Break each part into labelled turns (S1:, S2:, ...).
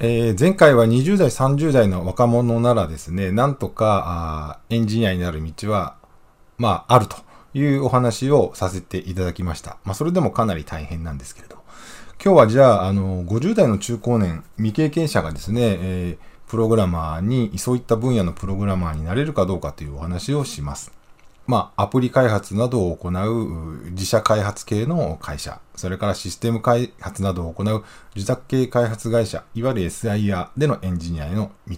S1: えー、前回は20代、30代の若者ならですね、なんとかエンジニアになる道は、まあ、あるというお話をさせていただきました。まあ、それでもかなり大変なんですけれど。今日はじゃあ、あの、50代の中高年、未経験者がですね、えー、プログラマーに、そういった分野のプログラマーになれるかどうかというお話をします。まあ、アプリ開発などを行う自社開発系の会社、それからシステム開発などを行う自宅系開発会社、いわゆる SIR でのエンジニアへの道。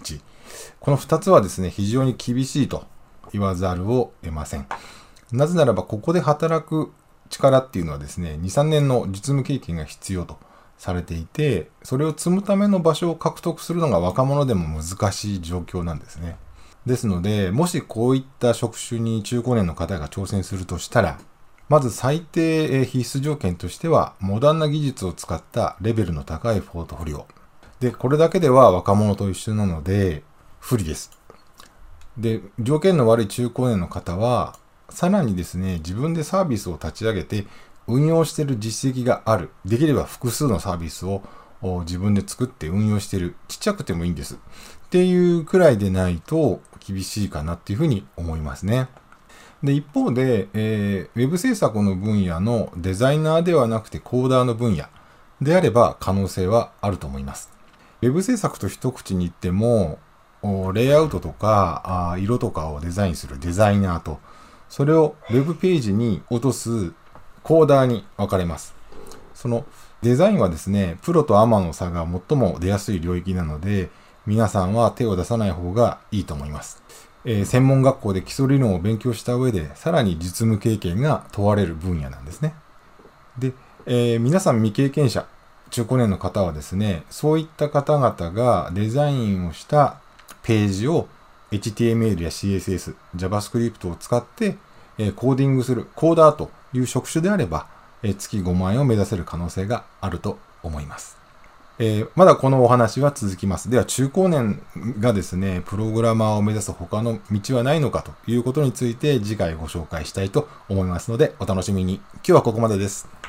S1: この2つはですね、非常に厳しいと言わざるを得ません。なぜならば、ここで働く力っていうのはですね、2、3年の実務経験が必要とされていて、それを積むための場所を獲得するのが若者でも難しい状況なんですね。ですので、もしこういった職種に中高年の方が挑戦するとしたら、まず最低必須条件としては、モダンな技術を使ったレベルの高いポートフォリオ。で、これだけでは若者と一緒なので、不利です。で、条件の悪い中高年の方は、さらにですね、自分でサービスを立ち上げて、運用している実績がある。できれば複数のサービスを自分で作って運用している。ちっちゃくてもいいんです。っていうくらいでないと厳しいかなっていうふうに思いますね。で、一方で、えー、ウェブ制作の分野のデザイナーではなくてコーダーの分野であれば可能性はあると思います。ウェブ制作と一口に言っても、レイアウトとか色とかをデザインするデザイナーと、それをウェブページに落とすコーダーに分かれます。そのデザインはですね、プロとアマの差が最も出やすい領域なので、皆さんは手を出さない方がいいと思います。えー、専門学校で基礎理論を勉強した上で、さらに実務経験が問われる分野なんですね。で、えー、皆さん未経験者、中高年の方はですね、そういった方々がデザインをしたページを HTML や CSS、JavaScript を使って、えー、コーディングするコーダーという職種であれば、えー、月5万円を目指せる可能性があると思います。えー、まだこのお話は続きます。では、中高年がですね、プログラマーを目指す他の道はないのかということについて次回ご紹介したいと思いますので、お楽しみに。今日はここまでです。